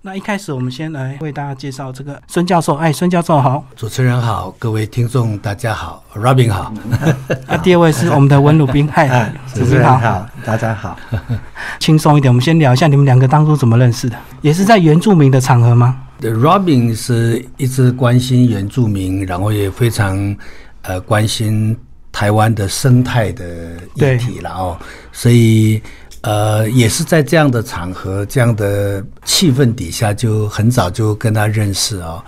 那一开始，我们先来为大家介绍这个孙教授。哎，孙教授好，主持人好，各位听众大家好，Robin 好。那 第二位是我们的文鲁宾，嗨，主持人好，大家好。轻松一点，我们先聊一下你们两个当初怎么认识的，也是在原住民的场合吗？Robin 是一直关心原住民，然后也非常呃关心台湾的生态的议题了哦，所以。呃，也是在这样的场合、这样的气氛底下，就很早就跟他认识啊，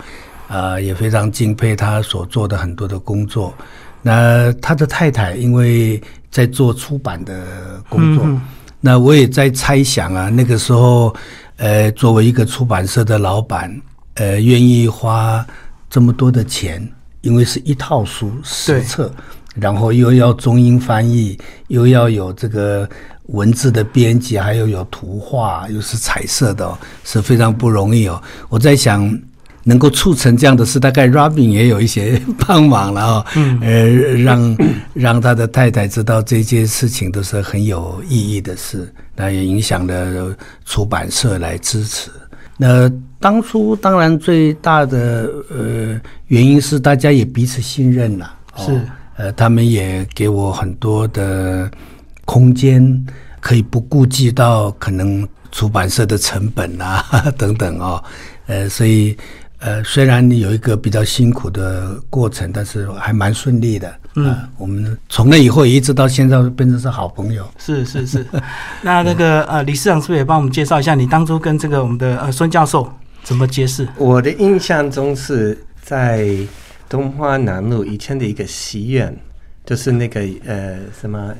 呃，也非常敬佩他所做的很多的工作。那他的太太因为在做出版的工作，那我也在猜想啊，那个时候，呃，作为一个出版社的老板，呃，愿意花这么多的钱，因为是一套书十册，然后又要中英翻译，又要有这个。文字的编辑，还有有图画，又是彩色的，是非常不容易哦。我在想，能够促成这样的事，大概 Robin 也有一些帮忙了哦。嗯，呃，让 让他的太太知道这件事情都是很有意义的事，那也影响了出版社来支持。那当初当然最大的呃原因是大家也彼此信任了，是呃，他们也给我很多的。空间可以不顾及到可能出版社的成本啊 等等哦，呃，所以呃，虽然你有一个比较辛苦的过程，但是还蛮顺利的。嗯，我们从那以后一直到现在变成是好朋友。是 是是，那那个呃，李市长是不是也帮我们介绍一下你当初跟这个我们的呃孙教授怎么结识？我的印象中是在东华南路以前的一个戏院，就是那个呃什么。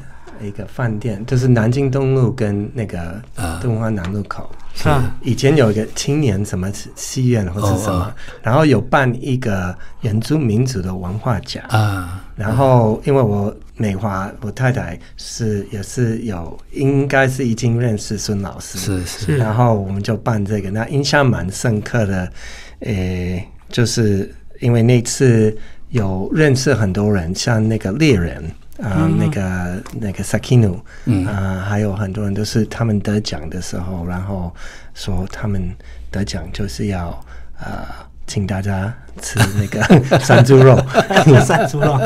一个饭店，就是南京东路跟那个东华南路口。是以前有一个青年什么戏院或者什么，然后有办一个原住民族的文化奖啊。然后因为我美华我太太是也是有，应该是已经认识孙老师，是是。然后我们就办这个，那印象蛮深刻的。诶，就是因为那次有认识很多人，像那个猎人。啊，那个那个 Sakino，啊，还有很多人都是他们得奖的时候，然后说他们得奖就是要啊，请大家吃那个 山猪肉，山猪肉，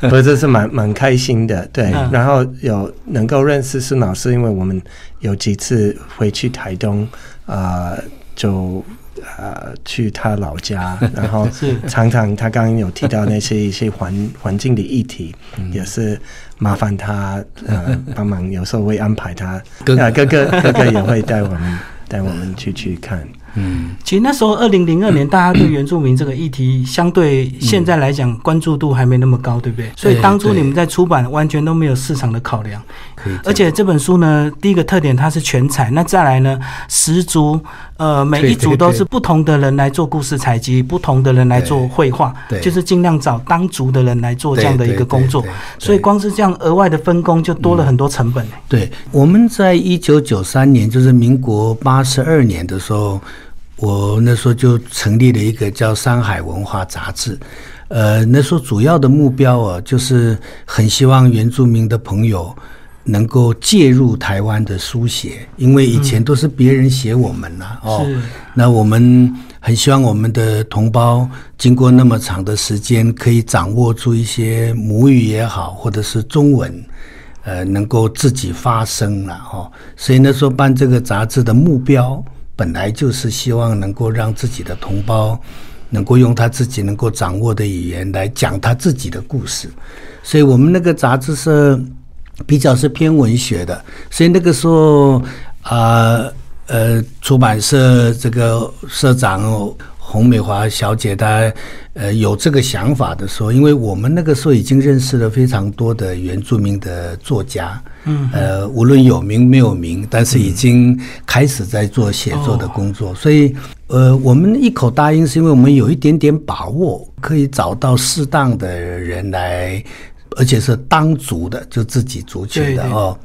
不这是蛮蛮开心的，对。然后有能够认识孙老师，因为我们有几次回去台东，啊，就。呃，去他老家，然后常常他刚刚有提到那些 一些环环境的议题，也是麻烦他呃帮忙，有时候会安排他哥哥哥哥哥也会带我们 带我们去去看。嗯，其实那时候二零零二年，大家对原住民这个议题，相对现在来讲关注度还没那么高，对不对？所以当初你们在出版，完全都没有市场的考量。而且这本书呢，第一个特点它是全彩，那再来呢，十足呃每一组都是不同的人来做故事采集，不同的人来做绘画，就是尽量找当族的人来做这样的一个工作。所以光是这样额外的分工，就多了很多成本。对，我们在一九九三年，就是民国八十二年的时候。我那时候就成立了一个叫《山海文化杂志》，呃，那时候主要的目标啊，就是很希望原住民的朋友能够介入台湾的书写，因为以前都是别人写我们呐，哦，那我们很希望我们的同胞经过那么长的时间，可以掌握住一些母语也好，或者是中文，呃，能够自己发声了，哦，所以那时候办这个杂志的目标。本来就是希望能够让自己的同胞能够用他自己能够掌握的语言来讲他自己的故事，所以我们那个杂志是比较是偏文学的，所以那个时候啊呃出版社这个社长。洪美华小姐，她呃有这个想法的时候，因为我们那个时候已经认识了非常多的原住民的作家，嗯，呃，无论有名没有名，但是已经开始在做写作的工作，所以呃，我们一口答应，是因为我们有一点点把握，可以找到适当的人来，而且是当族的，就自己族群的哦，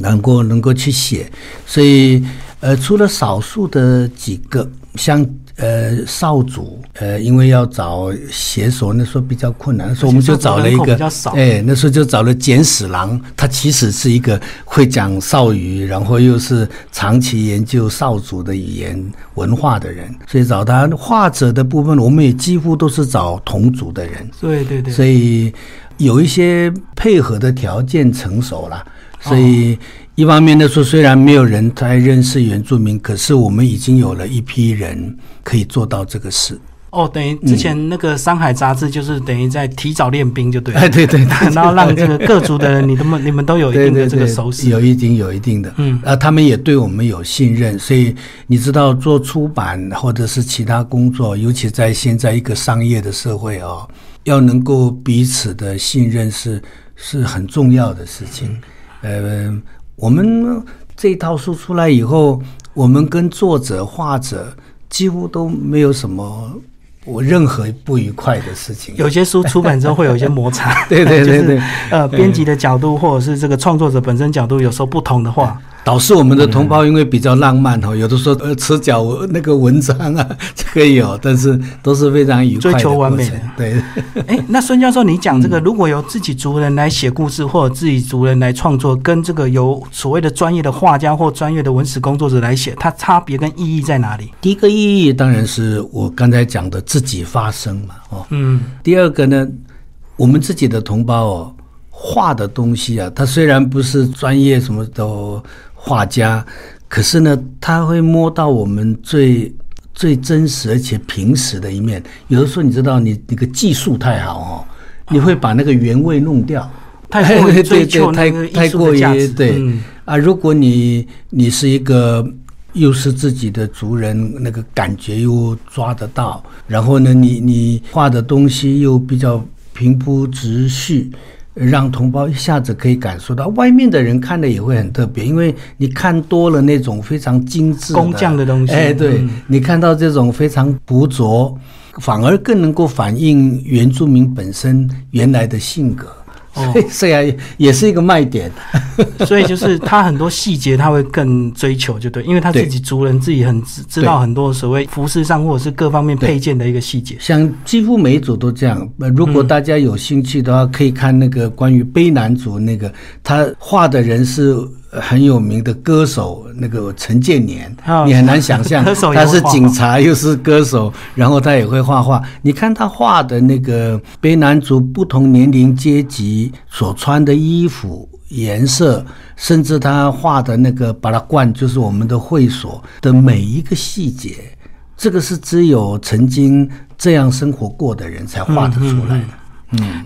能够能够去写，所以呃，除了少数的几个像。呃少主，呃，因为要找写手，那时候比较困难，所以我们就找了一个，哎，那时候就找了简史郎，他其实是一个会讲少语，然后又是长期研究少族的语言文化的人，所以找他画者的部分，我们也几乎都是找同族的人，对对对，所以有一些配合的条件成熟了，所以。一方面呢说，虽然没有人太认识原住民，可是我们已经有了一批人可以做到这个事。哦，等于之前那个《山海》杂志就是等于在提早练兵，就对了。哎，对对，然后让这个各族的人，你们你们都有一定的这个熟悉，有一定有一定的。嗯，啊，他们也对我们有信任，所以你知道，做出版或者是其他工作，尤其在现在一个商业的社会哦，要能够彼此的信任是是很重要的事情。呃。我们这套书出来以后，我们跟作者、画者几乎都没有什么我任何不愉快的事情。有些书出版之后会有一些摩擦，对对对对，呃，编辑的角度或者是这个创作者本身角度有时候不同的话。导致我们的同胞因为比较浪漫哈，有的时候呃吃脚那个文章啊，这个有，但是都是非常愉快追求完美的。对，哎，那孙教授，你讲这个，如果由自己族人来写故事，或者自己族人来创作，跟这个由所谓的专业的画家或专业的文史工作者来写，它差别跟意义在哪里？第一个意义当然是我刚才讲的自己发声嘛，哦，嗯。第二个呢，我们自己的同胞哦，画的东西啊，它虽然不是专业什么都。画家，可是呢，他会摸到我们最最真实而且平实的一面。有的时候，你知道，你那个技术太好哦，你会把那个原味弄掉，太过于追求那个艺术的价值。对啊，如果你你是一个又是自己的族人，那个感觉又抓得到，然后呢，你你画的东西又比较平铺直叙。让同胞一下子可以感受到，外面的人看的也会很特别，因为你看多了那种非常精致工匠的东西。哎，对你看到这种非常朴拙，反而更能够反映原住民本身原来的性格。哦，是 啊，也是一个卖点。所以就是他很多细节他会更追求，就对，因为他自己族人自己很知知道很多所谓服饰上或者是各方面配件的一个细节。像几乎每一组都这样。如果大家有兴趣的话，可以看那个关于卑南族那个，他画的人是。很有名的歌手，那个陈建年，你很难想象，他是警察又是歌手，然后他也会画画。你看他画的那个卑南族不同年龄阶级所穿的衣服颜色，甚至他画的那个巴拉罐，就是我们的会所的每一个细节，这个是只有曾经这样生活过的人才画得出来的。嗯，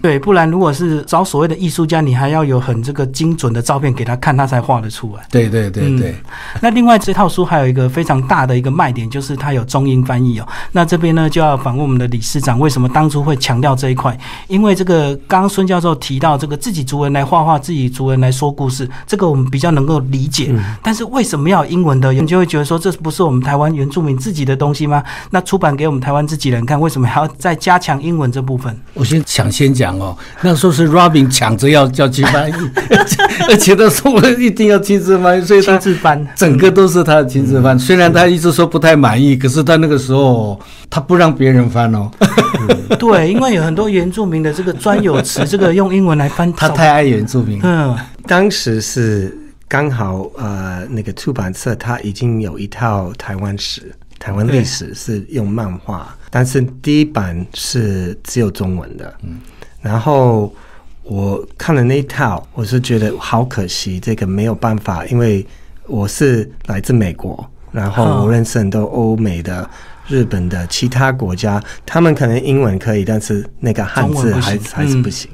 对，不然如果是找所谓的艺术家，你还要有很这个精准的照片给他看，他才画得出来。对对对对。那另外这套书还有一个非常大的一个卖点，就是它有中英翻译哦。那这边呢就要访问我们的理事长，为什么当初会强调这一块？因为这个刚刚孙教授提到这个自己族人来画画，自己族人来说故事，这个我们比较能够理解。但是为什么要英文的？你就会觉得说，这不是我们台湾原住民自己的东西吗？那出版给我们台湾自己人看，为什么还要再加强英文这部分？我先抢。先讲哦，那时候是 Robin 抢着要叫去翻译，而且他说我一定要亲自翻译，所以亲自翻，整个都是他的亲自翻。虽然他一直说不太满意，可是他那个时候他不让别人翻哦。对，因为有很多原住民的这个专有词，这个用英文来翻，他太爱原住民。嗯，当时是刚好呃，那个出版社他已经有一套台湾史、台湾历史是用漫画。但是第一版是只有中文的，嗯，然后我看了那一套，我是觉得好可惜，这个没有办法，因为我是来自美国，然后我认识很多欧美的、日本的其他国家，他们可能英文可以，但是那个汉字还还是不行，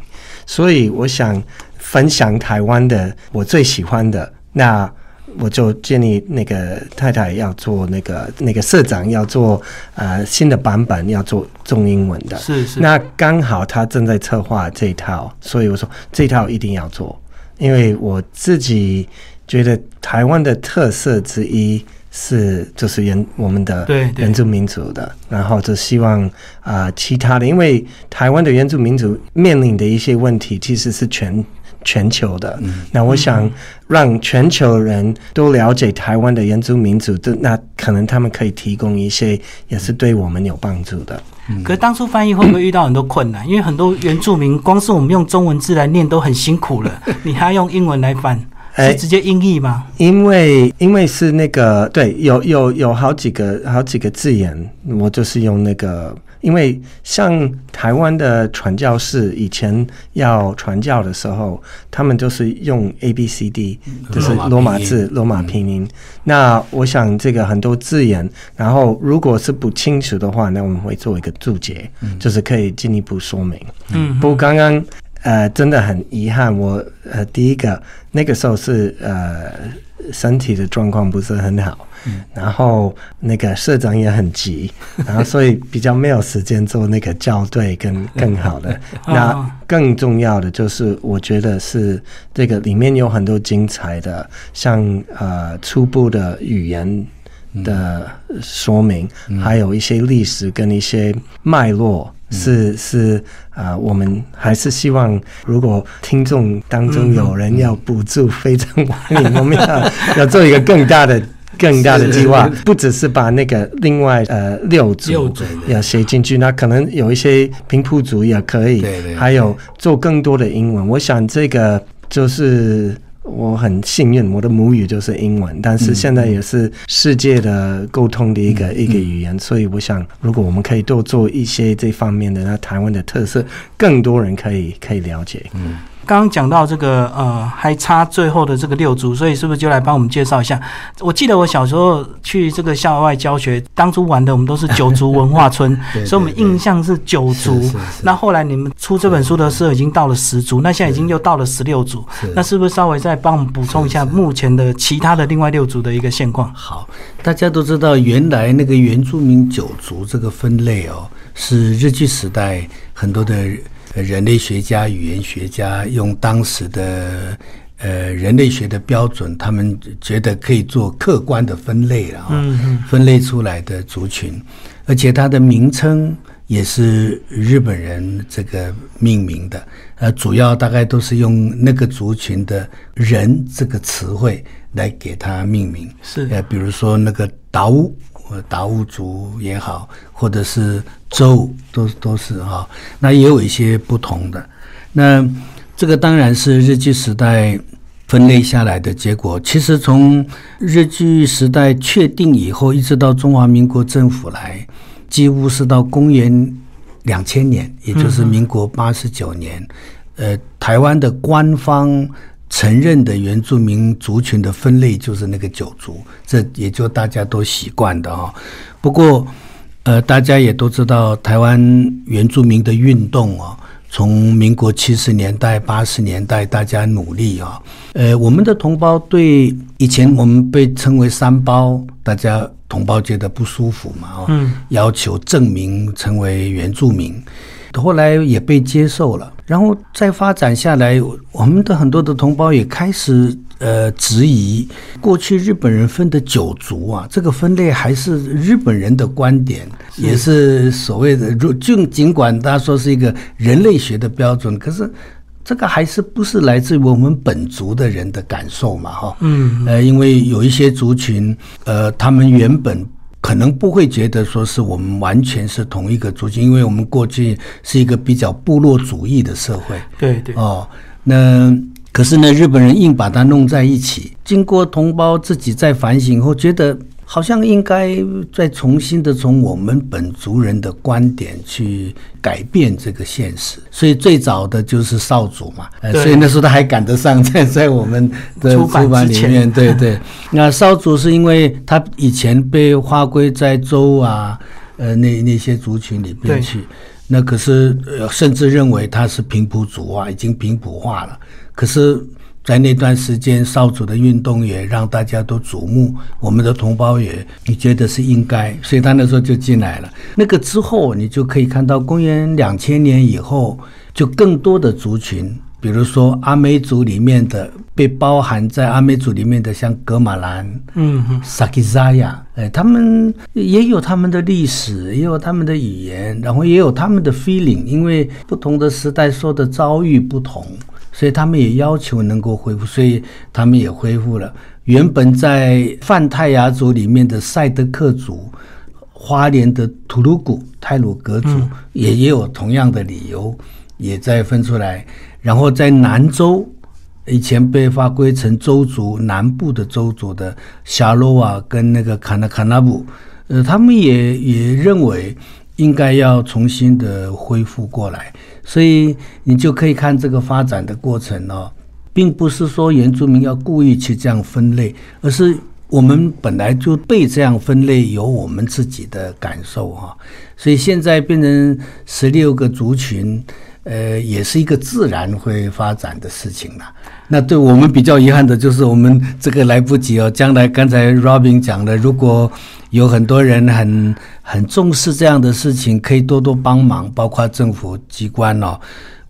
所以我想分享台湾的我最喜欢的那。我就建议那个太太要做那个那个社长要做呃新的版本要做中英文的，是是。那刚好他正在策划这一套，所以我说这一套一定要做，因为我自己觉得台湾的特色之一是就是原我们的原住民族的，然后就希望啊其他的，因为台湾的原住民族面临的一些问题其实是全。全球的。那我想让全球人都了解台湾的原住民族的，那可能他们可以提供一些也是对我们有帮助的。可是当初翻译会不会遇到很多困难？因为很多原住民光是我们用中文字来念都很辛苦了，你还要用英文来翻，是直接音译吗？因为因为是那个对，有有有好几个好几个字眼，我就是用那个。因为像台湾的传教士以前要传教的时候，他们都是用 A B C D，就是罗马字、罗马拼音。那我想这个很多字眼，然后如果是不清楚的话，那我们会做一个注解，就是可以进一步说明。嗯，不过刚刚呃真的很遗憾，我呃第一个那个时候是呃身体的状况不是很好。然后那个社长也很急，然后所以比较没有时间做那个校对跟 更好的。那更重要的就是，我觉得是这个里面有很多精彩的，像呃初步的语言的说明，还有一些历史跟一些脉络，是是啊，我们还是希望，如果听众当中有人要补助，非常欢迎，我们要要做一个更大的。更大的计划不只是把那个另外呃六组要写进去，那可能有一些平铺组也可以，还有做更多的英文。我想这个就是我很幸运，我的母语就是英文，但是现在也是世界的沟通的一个一个语言，所以我想如果我们可以多做一些这方面的，那台湾的特色，更多人可以可以了解。嗯。刚刚讲到这个，呃，还差最后的这个六组，所以是不是就来帮我们介绍一下？我记得我小时候去这个校外教学，当初玩的我们都是九族文化村，所以我们印象是九族。那后来你们出这本书的时候已经到了十族，那现在已经又到了十六族，那是不是稍微再帮我们补充一下目前的其他的另外六族的一个现况？好，大家都知道，原来那个原住民九族这个分类哦，是日据时代很多的。人类学家、语言学家用当时的呃人类学的标准，他们觉得可以做客观的分类了啊，分类出来的族群，而且它的名称也是日本人这个命名的，呃，主要大概都是用那个族群的人这个词汇来给它命名，是呃，比如说那个达乌。达悟族也好，或者是周，都都是哈。那也有一些不同的。那这个当然是日据时代分类下来的结果。其实从日据时代确定以后，一直到中华民国政府来，几乎是到公元两千年，也就是民国八十九年，呃，台湾的官方。承认的原住民族群的分类就是那个九族，这也就大家都习惯的哈。不过，呃，大家也都知道，台湾原住民的运动啊，从民国七十年代、八十年代，大家努力啊，呃，我们的同胞对以前我们被称为三胞，大家同胞觉得不舒服嘛，哦，要求证明成为原住民。后来也被接受了，然后再发展下来，我们的很多的同胞也开始呃质疑过去日本人分的九族啊，这个分类还是日本人的观点，也是所谓的就尽管他说是一个人类学的标准，可是这个还是不是来自于我们本族的人的感受嘛？哈，嗯，呃，因为有一些族群，呃，他们原本。可能不会觉得说是我们完全是同一个族群，因为我们过去是一个比较部落主义的社会。对对。哦，那可是呢，日本人硬把它弄在一起，经过同胞自己在反省后，觉得。好像应该再重新的从我们本族人的观点去改变这个现实，所以最早的就是少主嘛，所以那时候他还赶得上在在我们的出版里面，对对。那少主是因为他以前被划归在州啊，呃那那些族群里边去，那可是甚至认为他是平埔族啊，已经平埔化了，可是。在那段时间，少主的运动也让大家都瞩目，我们的同胞也你觉得是应该，所以他那时候就进来了。那个之后，你就可以看到，公元两千年以后，就更多的族群，比如说阿美族里面的被包含在阿美族里面的，像格马兰、嗯、萨基扎亚，哎，他们也有他们的历史，也有他们的语言，然后也有他们的 feeling，因为不同的时代说的遭遇不同。所以他们也要求能够恢复，所以他们也恢复了。原本在泛泰雅族里面的赛德克族。花莲的土鲁古泰鲁格族也也有同样的理由，也在分出来。然后在南州，以前被划归成州族南部的州族的夏洛瓦跟那个卡纳卡纳布，呃，他们也也认为应该要重新的恢复过来。所以你就可以看这个发展的过程哦，并不是说原住民要故意去这样分类，而是。我们本来就被这样分类，有我们自己的感受哈，所以现在变成十六个族群，呃，也是一个自然会发展的事情了。那对我们比较遗憾的就是我们这个来不及哦。将来刚才 Robin 讲的，如果有很多人很很重视这样的事情，可以多多帮忙，包括政府机关哦。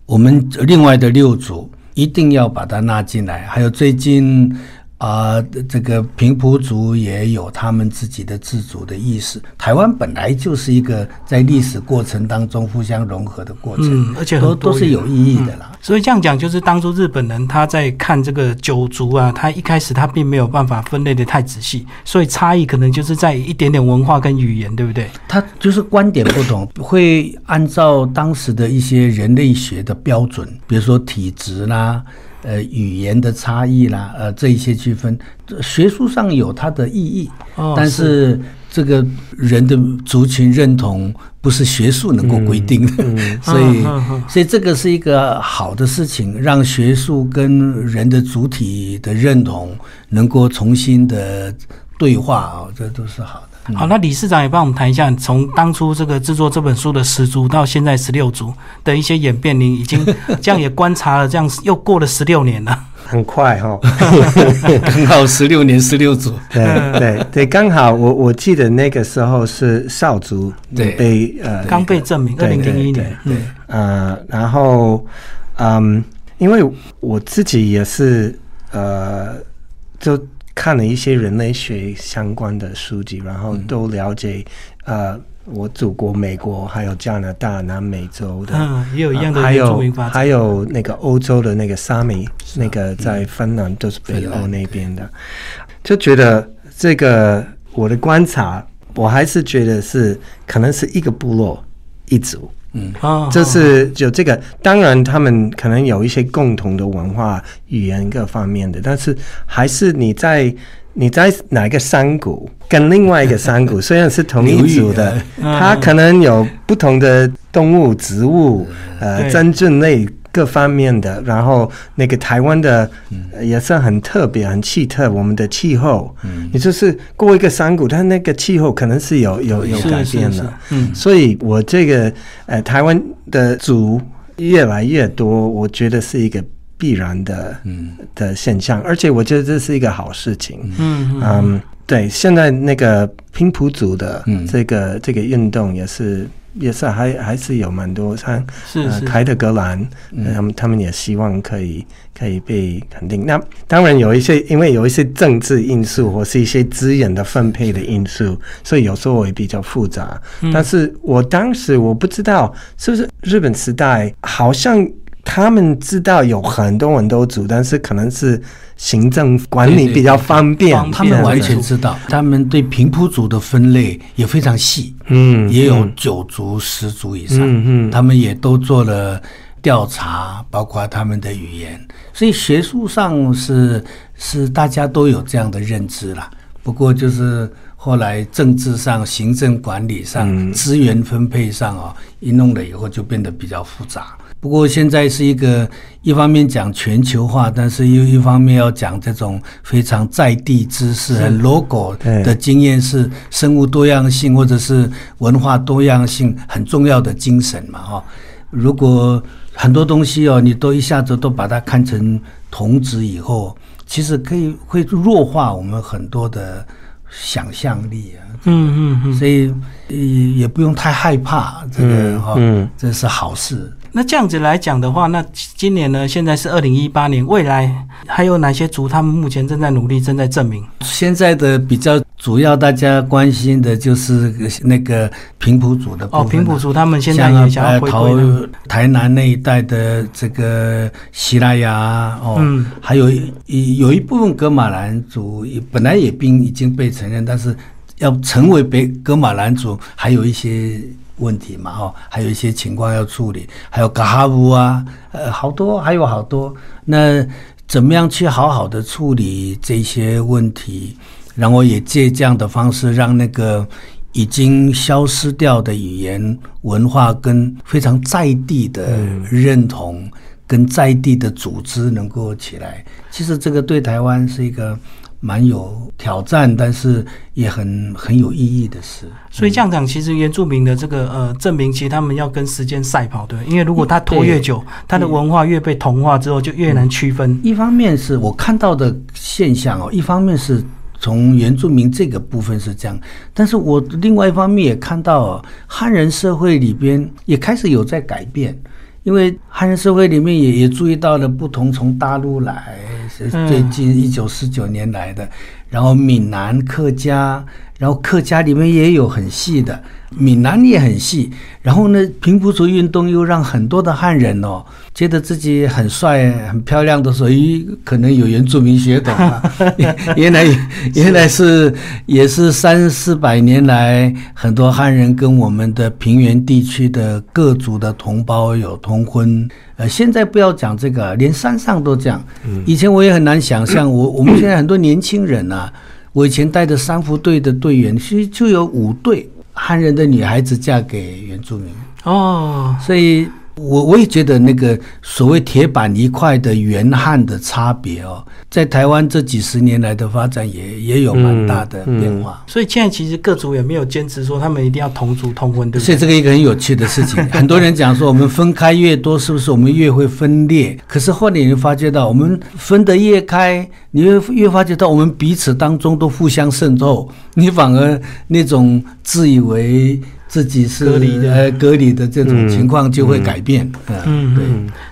我们另外的六组一定要把它纳进来，还有最近。啊，这个平埔族也有他们自己的自主的意识。台湾本来就是一个在历史过程当中互相融合的过程，而且都都是有意义的啦。所以这样讲，就是当初日本人他在看这个九族啊，他一开始他并没有办法分类的太仔细，所以差异可能就是在一点点文化跟语言，对不对？他就是观点不同，会按照当时的一些人类学的标准，比如说体质啦。呃，语言的差异啦，呃，这一些区分，学术上有它的意义，但是这个人的族群认同不是学术能够规定的，所以，所以这个是一个好的事情，让学术跟人的主体的认同能够重新的对话啊，这都是好的。好，那理事长也帮我们谈一下，从当初这个制作这本书的十组到现在十六组的一些演变，您已经 这样也观察了，这样又过了十六年了，很快哈，刚好十六年十六组，对对对，刚好我我记得那个时候是少族对。被呃刚被证明，二零零一年，对。呃，然后嗯，因为我自己也是呃就。看了一些人类学相关的书籍，然后都了解，呃，我祖国美国还有加拿大、南美洲的，嗯，也有一样的还有还有那个欧洲的那个沙米，那个在芬兰都是北欧那边的，就觉得这个我的观察，我还是觉得是可能是一个部落一族。嗯，就是有这个，当然他们可能有一些共同的文化、语言各方面的，但是还是你在你在哪个山谷跟另外一个山谷，虽然是同一组的，它可能有不同的动物、植物，呃，真菌类。各方面的，然后那个台湾的也是很特别、很奇特。我们的气候，嗯，也就是过一个山谷，它那个气候可能是有有有改变了。嗯，所以我这个呃，台湾的族越来越多，我觉得是一个必然的嗯的现象，而且我觉得这是一个好事情。嗯嗯，对，现在那个拼谱组的这个这个运动也是。也是还还是有蛮多像呃凯特格兰，他们他们也希望可以可以被肯定。那当然有一些，因为有一些政治因素或是一些资源的分配的因素，所以有时候也比较复杂。但是我当时我不知道是不是日本时代，好像他们知道有很多人都组，但是可能是。行政管理比较方便，他们完全知道。他们对平埔族的分类也非常细，嗯，也有九族、十族以上，嗯嗯，他们也都做了调查，包括他们的语言。所以学术上是是大家都有这样的认知了。不过就是后来政治上、行政管理上、资源分配上啊，一弄了以后就变得比较复杂。不过现在是一个一方面讲全球化，但是又一方面要讲这种非常在地知识、很 logo 的经验，是生物多样性或者是文化多样性很重要的精神嘛？哈，如果很多东西哦，你都一下子都把它看成同质以后，其实可以会弱化我们很多的想象力啊。嗯嗯嗯，所以也不用太害怕这个哈，这是好事。那这样子来讲的话，那今年呢？现在是二零一八年，未来还有哪些族他们目前正在努力，正在证明？现在的比较主要大家关心的就是那个平埔族的部分。哦，平埔族他们现在也想要回归台南那一带的这个西拉雅哦，还有有一部分格马兰族本来也并已经被承认，但是要成为北格马兰族，还有一些问题嘛，哦，还有一些情况要处理，还有嘎哈乌啊，呃，好多还有好多，那怎么样去好好的处理这些问题？然后也借这样的方式，让那个已经消失掉的语言文化跟非常在地的认同，跟在地的组织能够起来。其实这个对台湾是一个蛮有挑战，但是也很很有意义的事。所以这样讲，其实原住民的这个呃证明，其实他们要跟时间赛跑，对，因为如果他拖越久，他的文化越被同化之后，就越难区分。一方面是我看到的现象哦，一方面是。从原住民这个部分是这样，但是我另外一方面也看到汉人社会里边也开始有在改变，因为汉人社会里面也也注意到了不同，从大陆来是最近一九四九年来的，然后闽南客家，然后客家里面也有很细的。闽南也很细，然后呢，平埔族运动又让很多的汉人哦，觉得自己很帅、很漂亮的，所以可能有原住民血统啊。原来原来是也是三四百年来，很多汉人跟我们的平原地区的各族的同胞有通婚。呃，现在不要讲这个，连山上都这样。以前我也很难想象，我我们现在很多年轻人啊，我以前带的三福队的队员，其实就有五对。汉人的女孩子嫁给原住民哦，所以我我也觉得那个所谓铁板一块的原汉的差别哦。在台湾这几十年来的发展也也有蛮大的变化，所以现在其实各族也没有坚持说他们一定要同族通婚，对不对？所以这个一个很有趣的事情，很多人讲说我们分开越多，是不是我们越会分裂？可是后来你发觉到，我们分得越开，你会越发觉到我们彼此当中都互相渗透，你反而那种自以为。自己是隔离的，隔离的这种情况就会改变。嗯，对。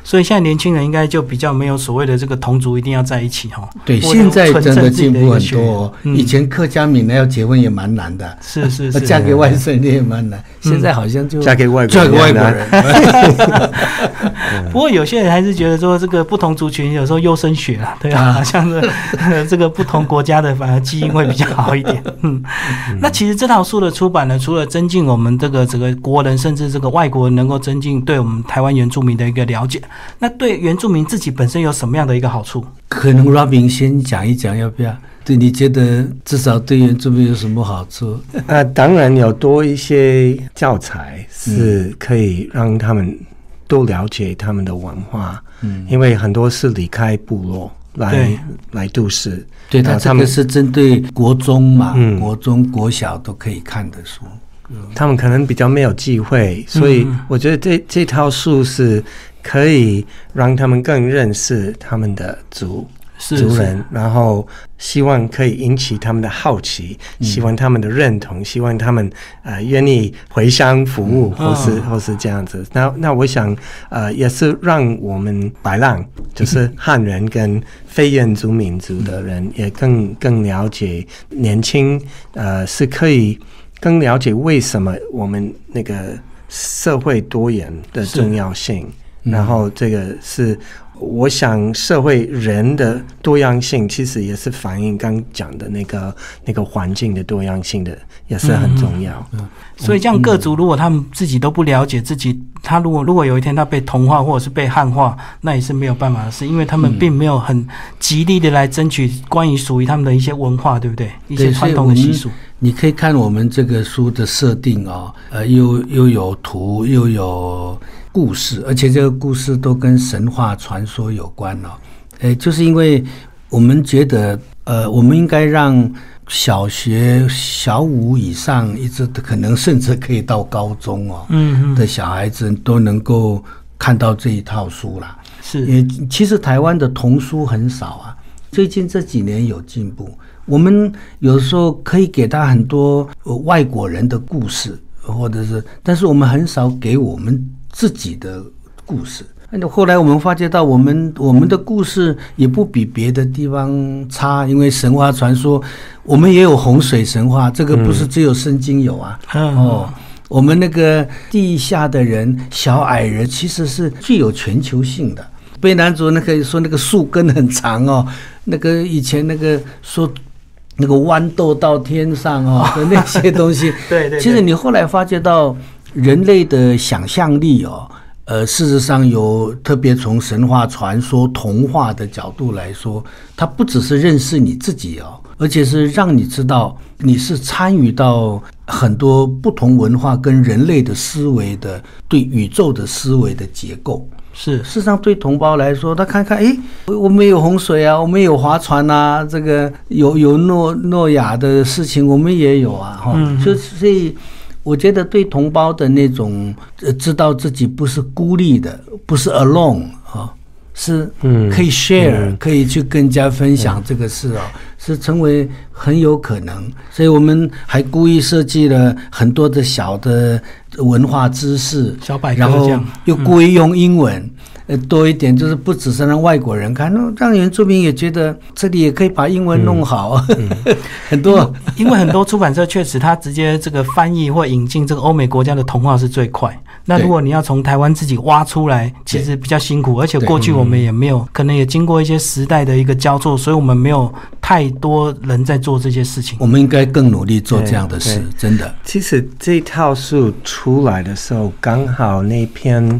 所以现在年轻人应该就比较没有所谓的这个同族一定要在一起哈。对，现在真的进步很多。以前客家闽南要结婚也蛮难的，是是是，嫁给外省也蛮难。现在好像就嫁给外嫁给外国人。不过有些人还是觉得说，这个不同族群有时候优生学啊，对啊，像是这个不同国家的反而基因会比较好一点。嗯，那其实这套书的出版呢，除了增进我们这个整个国人，甚至这个外国人能够增进对我们台湾原住民的一个了解，那对原住民自己本身有什么样的一个好处？可能 Robin 先讲一讲，要不要？对你觉得至少对原住民有什么好处？啊，当然有多一些教材是可以让他们多了解他们的文化。嗯，因为很多是离开部落来来都市。对他这个是针对国中嘛，国中、国小都可以看的书。他们可能比较没有机会，所以我觉得这这套书是可以让他们更认识他们的族族人，然后希望可以引起他们的好奇，希望他们的认同，希望他们呃愿意回乡服务，或是或是这样子。那那我想呃也是让我们白浪，就是汉人跟非原族民族的人也更更了解年轻呃是可以。更了解为什么我们那个社会多元的重要性，然后这个是我想社会人的多样性，其实也是反映刚讲的那个那个环境的多样性的，也是很重要。嗯所以，这样各族如果他们自己都不了解自己，他如果如果有一天他被同化或者是被汉化，那也是没有办法的事，因为他们并没有很极力的来争取关于属于他们的一些文化，对不对？一些传统的习俗。你可以看我们这个书的设定啊，呃，又又有图，又有故事，而且这个故事都跟神话传说有关哦。诶，就是因为我们觉得，呃，我们应该让小学小五以上，一直可能甚至可以到高中哦，嗯的小孩子都能够看到这一套书啦。是，也其实台湾的童书很少啊，最近这几年有进步。我们有时候可以给他很多外国人的故事，或者是，但是我们很少给我们自己的故事。那后来我们发觉到，我们我们的故事也不比别的地方差，因为神话传说，我们也有洪水神话，这个不是只有圣经有啊。哦，我们那个地下的人，小矮人，其实是具有全球性的。被男主那个说那个树根很长哦，那个以前那个说那个豌豆到天上哦的 那些东西，对对。其实你后来发觉到人类的想象力哦，呃，事实上有特别从神话传说、童话的角度来说，它不只是认识你自己哦，而且是让你知道你是参与到很多不同文化跟人类的思维的对宇宙的思维的结构。是，事实上对同胞来说，他看看，哎，我们有洪水啊，我们有划船啊，这个有有诺诺亚的事情，我们也有啊，哈，所所以，我觉得对同胞的那种，呃，知道自己不是孤立的，不是 alone 啊，是可以 share，可以去跟人家分享这个事啊，是成为很有可能，所以我们还故意设计了很多的小的。文化知识，小百科，然后又故意用英文，呃，多一点，就是不只是让外国人看，那让原住民也觉得这里也可以把英文弄好，很多，因为很多出版社确实，他直接这个翻译或引进这个欧美国家的童话是最快。那如果你要从台湾自己挖出来，其实比较辛苦，而且过去我们也没有，可能也经过一些时代的一个交错，所以我们没有太多人在做这些事情。我们应该更努力做这样的事，真的。其实这套书出来的时候，刚好那篇。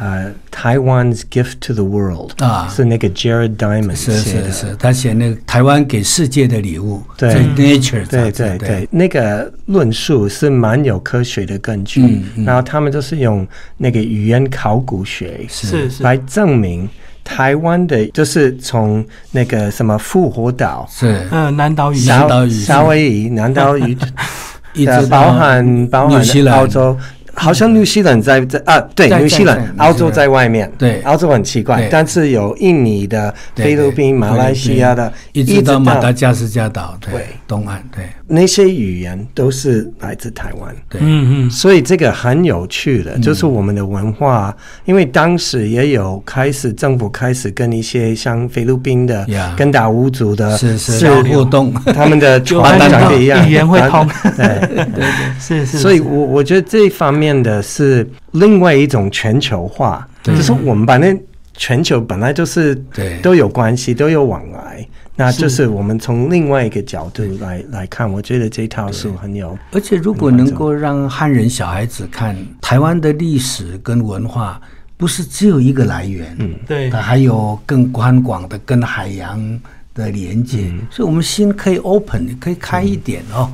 呃，台湾 gift to the world 啊，是那个 Jared Diamond 写的，是他写那个台湾给世界的礼物，对。Nature，对对对，那个论述是蛮有科学的根据，然后他们就是用那个语言考古学是。是来证明台湾的，就是从那个什么复活岛是。嗯南岛屿。南岛语夏威夷南岛语，一直包含包含澳洲。好像新西兰在在啊，对，新西兰，澳洲在外面，对，澳洲很奇怪，但是有印尼的、菲律宾、马来西亚的，一直到马达加斯加岛，对，东岸，对。那些语言都是来自台湾，对，嗯嗯，所以这个很有趣的，就是我们的文化，因为当时也有开始政府开始跟一些像菲律宾的、跟达乌族的是是。互动，他们的传长得一样，语言会通，对。对对，是是，所以我我觉得这一方面的是另外一种全球化，就是我们把那全球本来就是对。都有关系，都有往来。那就是我们从另外一个角度来来看，我觉得这套书很有。而且如果能够让汉人小孩子看台湾的历史跟文化，不是只有一个来源，嗯，对，它还有更宽广的跟海洋的连接，所以我们心可以 open，可以开一点哦。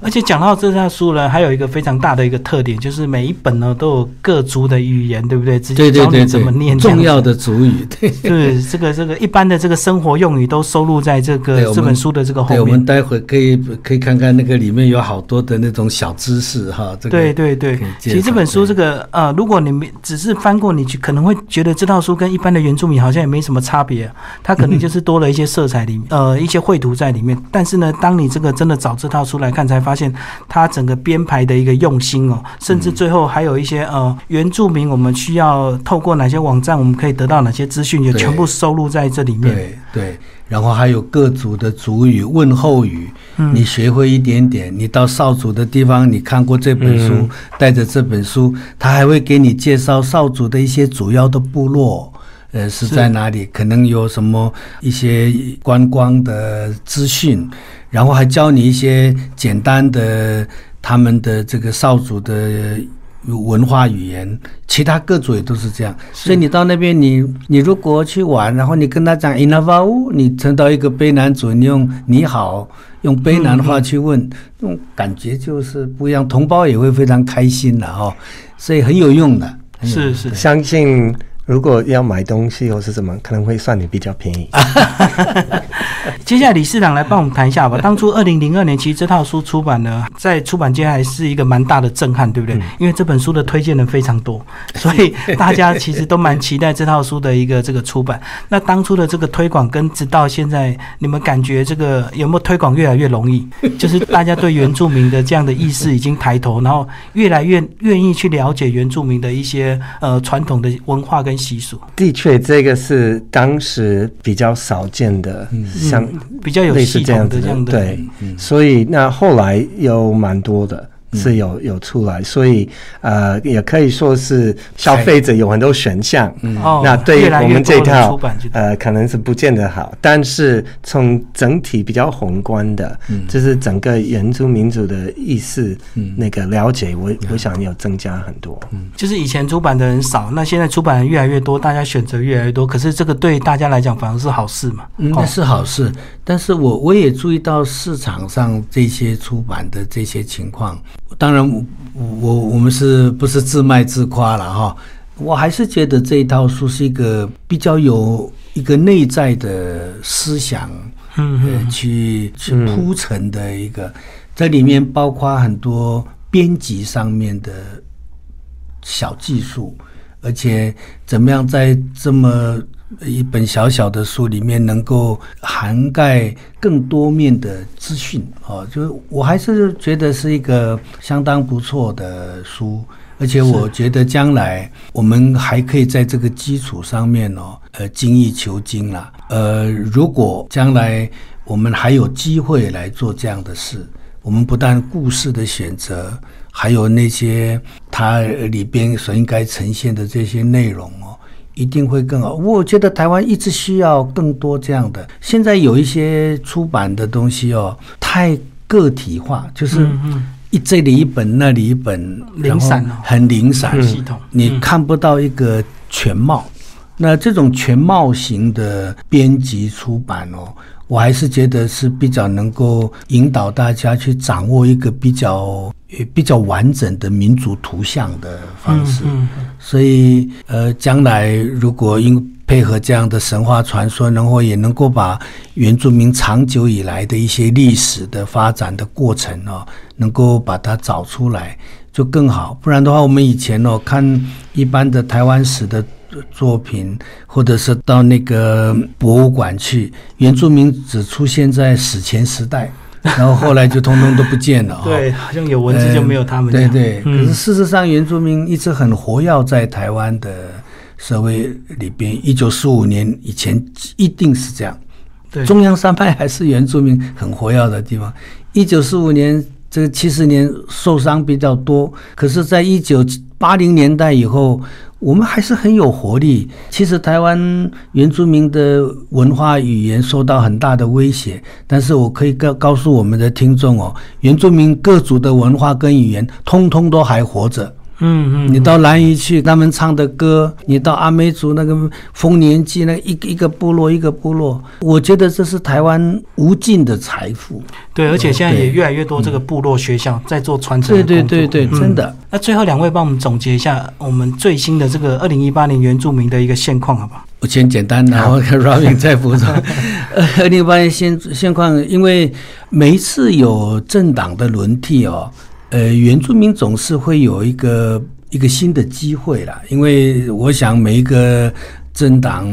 而且讲到这套书呢，还有一个非常大的一个特点，就是每一本呢都有各族的语言，对不对？直接教你怎么念重要的族语。对，对，这个这个一般的这个生活用语都收录在这个这本书的这个后面。我们待会可以可以看看那个里面有好多的那种小知识哈。对对对，其实这本书这个呃，如果你们只是翻过，你可能会觉得这套书跟一般的原住民好像也没什么差别，它可能就是多了一些色彩里呃一些绘图在里面。但是呢，当你这个真的找这套书来看，才发现他整个编排的一个用心哦，甚至最后还有一些呃原住民，我们需要透过哪些网站，我们可以得到哪些资讯，也全部收录在这里面。对对，然后还有各族的族语、问候语，你学会一点点，你到少族的地方，你看过这本书，带着这本书，他还会给你介绍少族的一些主要的部落，呃，是在哪里，可能有什么一些观光的资讯。然后还教你一些简单的他们的这个少主的文化语言，其他各族也都是这样。所以你到那边，你你如果去玩，然后你跟他讲 “inavau”，你成到一个卑南族，你用“你好”用卑南话去问，那种感觉就是不一样，同胞也会非常开心的哦，所以很有用的。是是，相信。如果要买东西或是什么，可能会算你比较便宜。接下来李市长来帮我们谈一下吧。当初二零零二年，其实这套书出版呢，在出版界还是一个蛮大的震撼，对不对？因为这本书的推荐人非常多，所以大家其实都蛮期待这套书的一个这个出版。那当初的这个推广跟直到现在，你们感觉这个有没有推广越来越容易？就是大家对原住民的这样的意识已经抬头，然后越来越愿意去了解原住民的一些呃传统的文化跟。跟习俗。的确，这个是当时比较少见的，像比较有系统的这样的，对，所以那后来有蛮多的。是有有出来，所以呃，也可以说是消费者有很多选项。那对于我们这套呃，可能是不见得好，但是从整体比较宏观的，就是整个原住民族的意识，那个了解，我我想有增加很多。嗯，就是以前出版的人少，那现在出版人越来越多，大家选择越来越多，可是这个对大家来讲反而是好事嘛？嗯，那是好事。但是我我也注意到市场上这些出版的这些情况。当然，我我我们是不是自卖自夸了哈？我还是觉得这一套书是一个比较有一个内在的思想，嗯，去去铺陈的一个，这里面包括很多编辑上面的小技术，而且怎么样在这么。一本小小的书里面能够涵盖更多面的资讯哦，就是我还是觉得是一个相当不错的书，而且我觉得将来我们还可以在这个基础上面哦，呃，精益求精啦。呃，如果将来我们还有机会来做这样的事，我们不但故事的选择，还有那些它里边所应该呈现的这些内容哦。一定会更好。我觉得台湾一直需要更多这样的。现在有一些出版的东西哦，太个体化，就是一这里一本，那里一本，零散很零散系统，你看不到一个全貌。那这种全貌型的编辑出版哦。我还是觉得是比较能够引导大家去掌握一个比较比较完整的民族图像的方式，所以呃，将来如果因配合这样的神话传说，然后也能够把原住民长久以来的一些历史的发展的过程哦，能够把它找出来，就更好。不然的话，我们以前哦看一般的台湾史的。作品，或者是到那个博物馆去，原住民只出现在史前时代，然后后来就通通都不见了。对，好像有文字就没有他们。对对，可是事实上，原住民一直很活跃在台湾的社会里边。一九四五年以前一定是这样。对，中央山脉还是原住民很活跃的地方。一九四五年这个七十年受伤比较多，可是在一九八零年代以后。我们还是很有活力。其实台湾原住民的文化语言受到很大的威胁，但是我可以告告诉我们的听众哦，原住民各族的文化跟语言，通通都还活着。嗯嗯，你到兰屿去，他们唱的歌；你到阿美族那个丰年祭，那一个一个部落一个部落，我觉得这是台湾无尽的财富。对，而且现在也越来越多这个部落学校在做传承。对对对对，真的。那最后两位帮我们总结一下我们最新的这个二零一八年原住民的一个现况，好不好？我先简单，然后 Robin 再补充。二零一八年现现况，因为每一次有政党的轮替哦。呃，原住民总是会有一个一个新的机会啦，因为我想每一个政党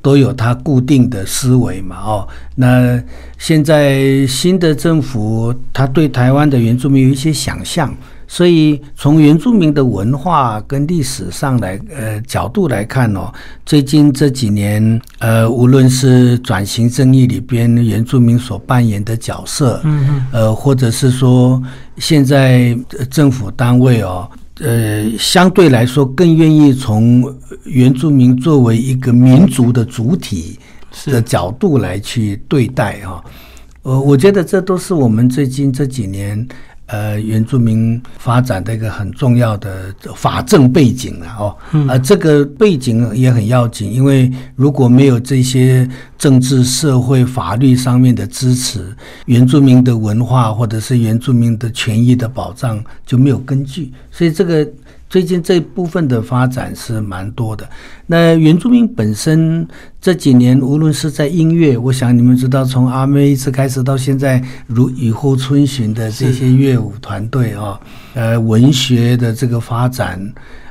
都有他固定的思维嘛，哦，那现在新的政府他对台湾的原住民有一些想象。所以，从原住民的文化跟历史上来，呃，角度来看哦，最近这几年，呃，无论是转型正义里边原住民所扮演的角色，嗯嗯，呃，或者是说现在政府单位哦，呃，相对来说更愿意从原住民作为一个民族的主体的角度来去对待啊，呃，我觉得这都是我们最近这几年。呃，原住民发展的一个很重要的法政背景了哦，啊，这个背景也很要紧，因为如果没有这些政治、社会、法律上面的支持，原住民的文化或者是原住民的权益的保障就没有根据，所以这个。最近这部分的发展是蛮多的。那原住民本身这几年，无论是在音乐，我想你们知道，从阿妹一直开始到现在，如雨后春笋的这些乐舞团队啊，呃，文学的这个发展，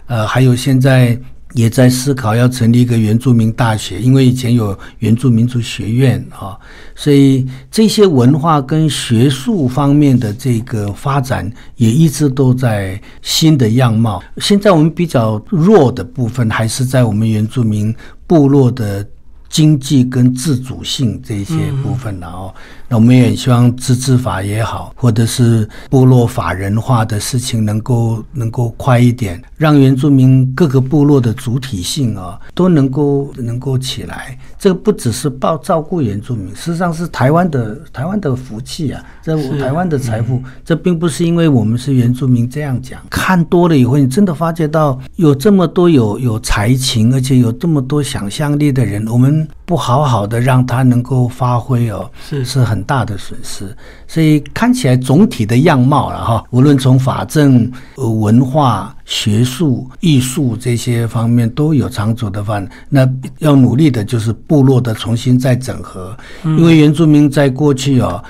呃，还有现在也在思考要成立一个原住民大学，因为以前有原住民族学院啊，所以这些文化跟学术方面的这个发展也一直都在新的样貌。现在我们比较弱的部分，还是在我们原住民部落的经济跟自主性这些部分了哦。那我们也希望自治法也好，或者是部落法人化的事情能够能够快一点，让原住民各个部落的主体性啊都能够能够起来。这个不只是报照顾原住民，事实上是台湾的台湾的福气啊，这台湾的财富。这并不是因为我们是原住民这样讲，看多了以后，你真的发觉到有这么多有有才情，而且有这么多想象力的人，我们不好好的让他能够发挥哦，是是很。大的损失，所以看起来总体的样貌了哈。无论从法政、呃文化、学术、艺术这些方面都有长足的发展。那要努力的就是部落的重新再整合，因为原住民在过去哦，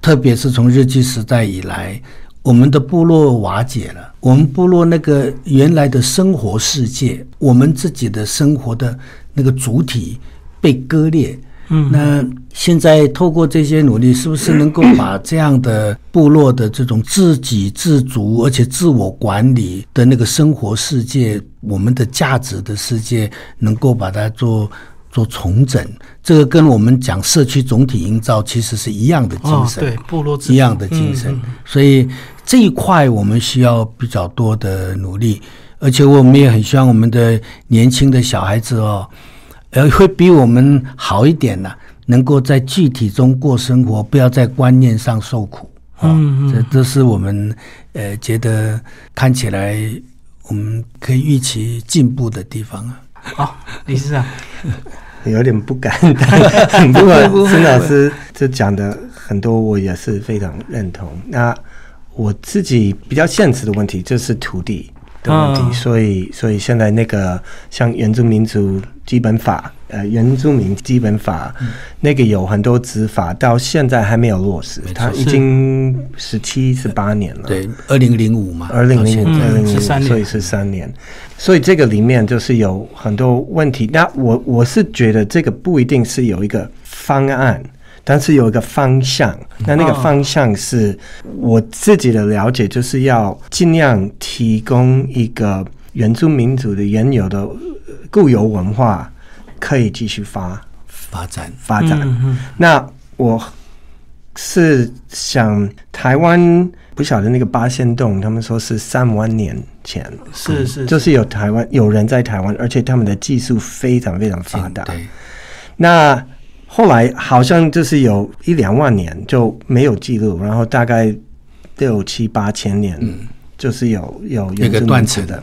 特别是从日据时代以来，我们的部落瓦解了，我们部落那个原来的生活世界，我们自己的生活的那个主体被割裂。嗯，那现在透过这些努力，是不是能够把这样的部落的这种自给自足，而且自我管理的那个生活世界，我们的价值的世界，能够把它做做重整？这个跟我们讲社区总体营造其实是一样的精神，对部落一样的精神。所以这一块我们需要比较多的努力，而且我们也很希望我们的年轻的小孩子哦。呃，会比我们好一点呢，能够在具体中过生活，不要在观念上受苦嗯这这是我们呃觉得看起来我们可以预期进步的地方啊。好，理事长有点不敢，不过 孙老师这讲的很多，我也是非常认同。那我自己比较现实的问题就是土地。的问题，所以所以现在那个像原住民族基本法，呃，原住民基本法那个有很多执法，到现在还没有落实，它已经十七十八年了。对，二零零五嘛，二零零五，二零零三年，所以是三年。所以这个里面就是有很多问题。那我我是觉得这个不一定是有一个方案。但是有一个方向，那那个方向是我自己的了解，就是要尽量提供一个原住民族的原有的固有文化可以继续发发展发展。那我是想台湾不晓得那个八仙洞，他们说是三万年前，是是，就是有台湾有人在台湾，而且他们的技术非常非常发达。对，那。后来好像就是有一两万年就没有记录，然后大概六七八千年，就是有有原住民族的，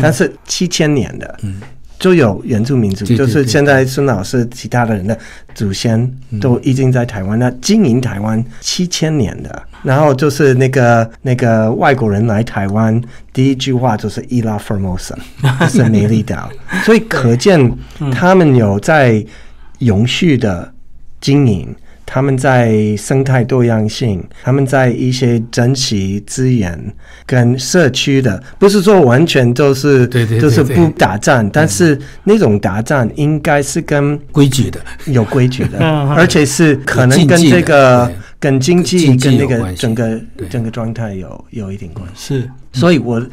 但是七千年的嗯。就有原住民族，就是现在孙老师其他的人的祖先都已经在台湾，那经营台湾七千年的，然后就是那个那个外国人来台湾，第一句话就是伊拉 Formosa，是美丽岛，所以可见他们有在。永续的经营，他们在生态多样性，他们在一些珍惜资源跟社区的，不是说完全都是，对对，就是不打仗，但是那种打仗应该是跟规矩的，有规矩的，而且是可能跟这个跟经济跟那个整个整个状态有有一点关系。是，所以我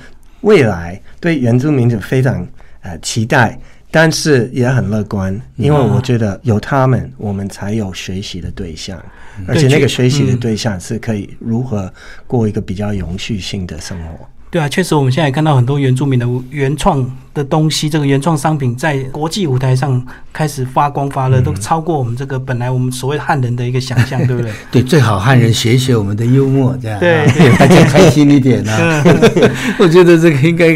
未来对原住民族非常呃期待。但是也很乐观，因为我觉得有他们，我们才有学习的对象，而且那个学习的对象是可以如何过一个比较永续性的生活。对啊，确实，我们现在看到很多原住民的原创的东西，这个原创商品在国际舞台上开始发光发热，都超过我们这个本来我们所谓汉人的一个想象，对不对？对，最好汉人学学我们的幽默，这样对，大家开心一点啊！我觉得这个应该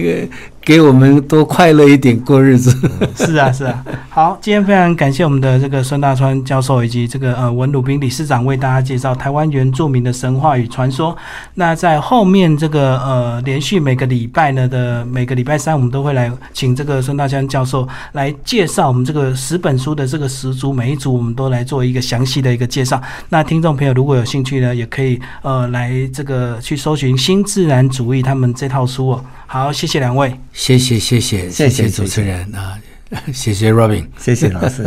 给我们多快乐一点过日子。是啊，是啊。好，今天非常感谢我们的这个孙大川教授以及这个呃文鲁宾理事长为大家介绍台湾原住民的神话与传说。那在后面这个呃连续每个礼拜呢的每个礼拜三，我们都会来请这个孙大川教授来介绍我们这个十本书的这个十组，每一组我们都来做一个详细的一个介绍。那听众朋友如果有兴趣呢，也可以呃来这个去搜寻新自然主义他们这套书哦。好，谢谢两位，谢谢谢谢谢谢主持人啊，谢谢 Robin，谢谢老师。